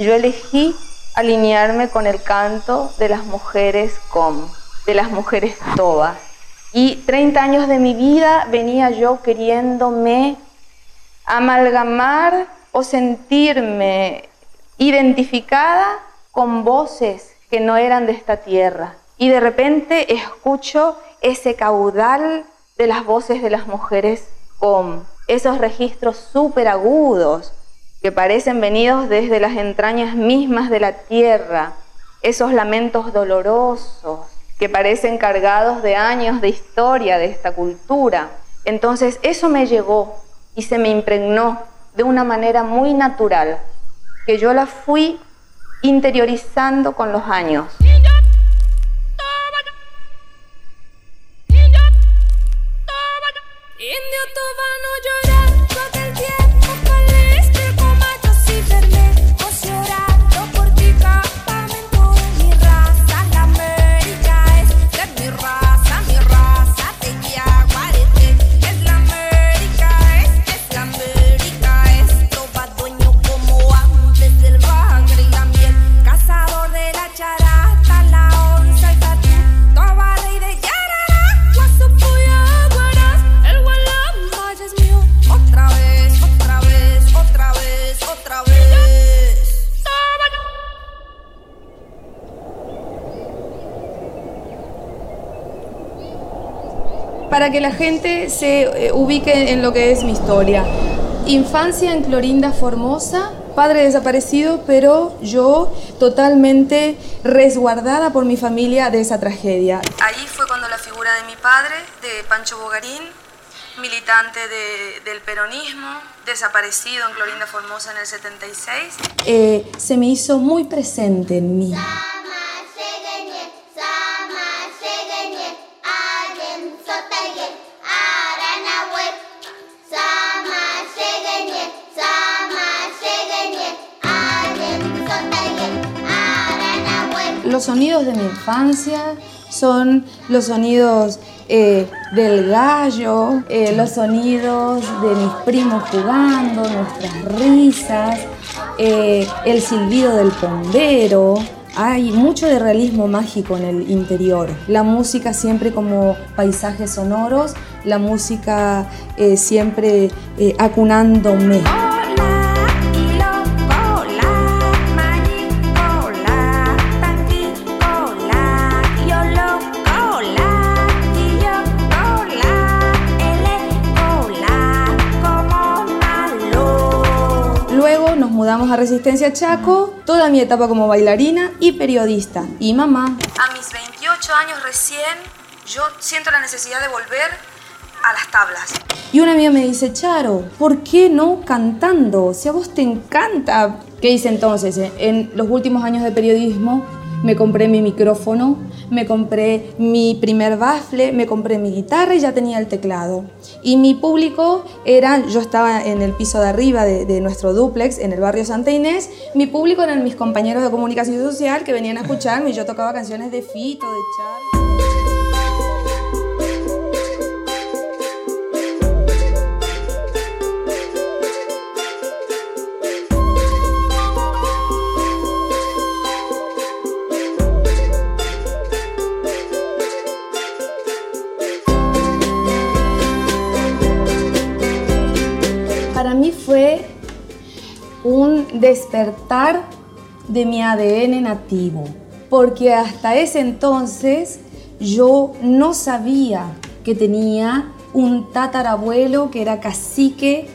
yo elegí alinearme con el canto de las mujeres com, de las mujeres toba. Y 30 años de mi vida venía yo queriéndome amalgamar o sentirme identificada con voces que no eran de esta tierra. Y de repente escucho ese caudal de las voces de las mujeres con esos registros súper agudos que parecen venidos desde las entrañas mismas de la tierra, esos lamentos dolorosos que parecen cargados de años de historia de esta cultura. Entonces eso me llegó y se me impregnó de una manera muy natural, que yo la fui interiorizando con los años. Para que la gente se eh, ubique en lo que es mi historia. Infancia en Clorinda Formosa, padre desaparecido, pero yo totalmente resguardada por mi familia de esa tragedia. Ahí fue cuando la figura de mi padre, de Pancho Bogarín, militante del peronismo, desaparecido en Clorinda Formosa en el 76, eh, se me hizo muy presente en mí. Los sonidos de mi infancia son los sonidos eh, del gallo, eh, los sonidos de mis primos jugando, nuestras risas, eh, el silbido del pombero. Hay mucho de realismo mágico en el interior. La música siempre como paisajes sonoros, la música siempre acunándome. Mudamos a Resistencia Chaco, toda mi etapa como bailarina y periodista y mamá. A mis 28 años recién, yo siento la necesidad de volver a las tablas. Y una amiga me dice, Charo, ¿por qué no cantando? Si a vos te encanta. ¿Qué hice entonces? En los últimos años de periodismo me compré mi micrófono, me compré mi primer bafle, me compré mi guitarra y ya tenía el teclado. Y mi público era, yo estaba en el piso de arriba de, nuestro duplex en el barrio Santa Inés, mi público eran mis compañeros de comunicación social que venían a escucharme y yo tocaba canciones de Fito, de Charlie. Fue un despertar de mi ADN nativo, porque hasta ese entonces yo no sabía que tenía un tatarabuelo que era cacique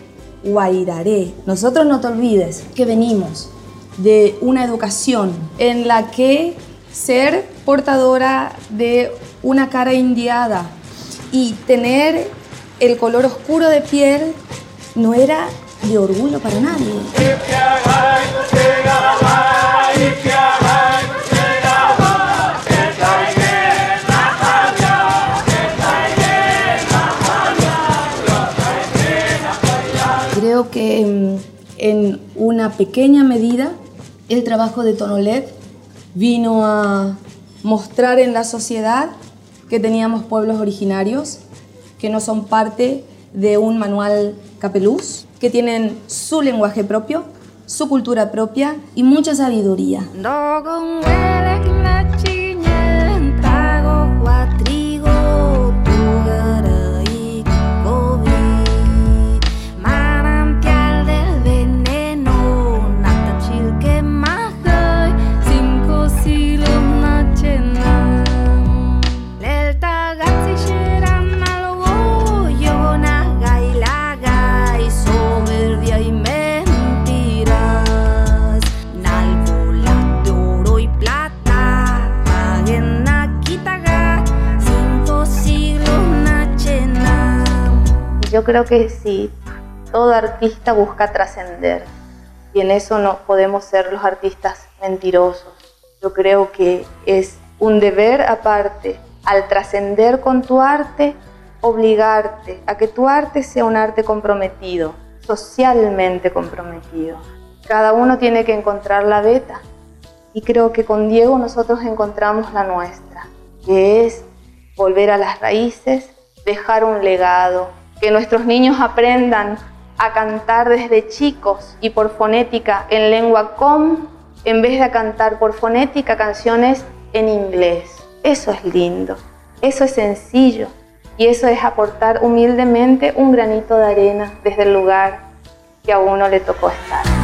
guairaré. Nosotros no te olvides que venimos de una educación en la que ser portadora de una cara indiada y tener el color oscuro de piel no era de orgullo para nadie. Creo que mm, en una pequeña medida el trabajo de Tonolet vino a mostrar en la sociedad que teníamos pueblos originarios que no son parte de un manual capeluz, que tienen su lenguaje propio, su cultura propia y mucha sabiduría. Creo que sí, todo artista busca trascender y en eso no podemos ser los artistas mentirosos. Yo creo que es un deber aparte al trascender con tu arte, obligarte a que tu arte sea un arte comprometido, socialmente comprometido. Cada uno tiene que encontrar la beta y creo que con Diego nosotros encontramos la nuestra, que es volver a las raíces, dejar un legado, que nuestros niños aprendan a cantar desde chicos y por fonética en lengua com, en vez de cantar por fonética canciones en inglés. Eso es lindo, eso es sencillo y eso es aportar humildemente un granito de arena desde el lugar que a uno le tocó estar.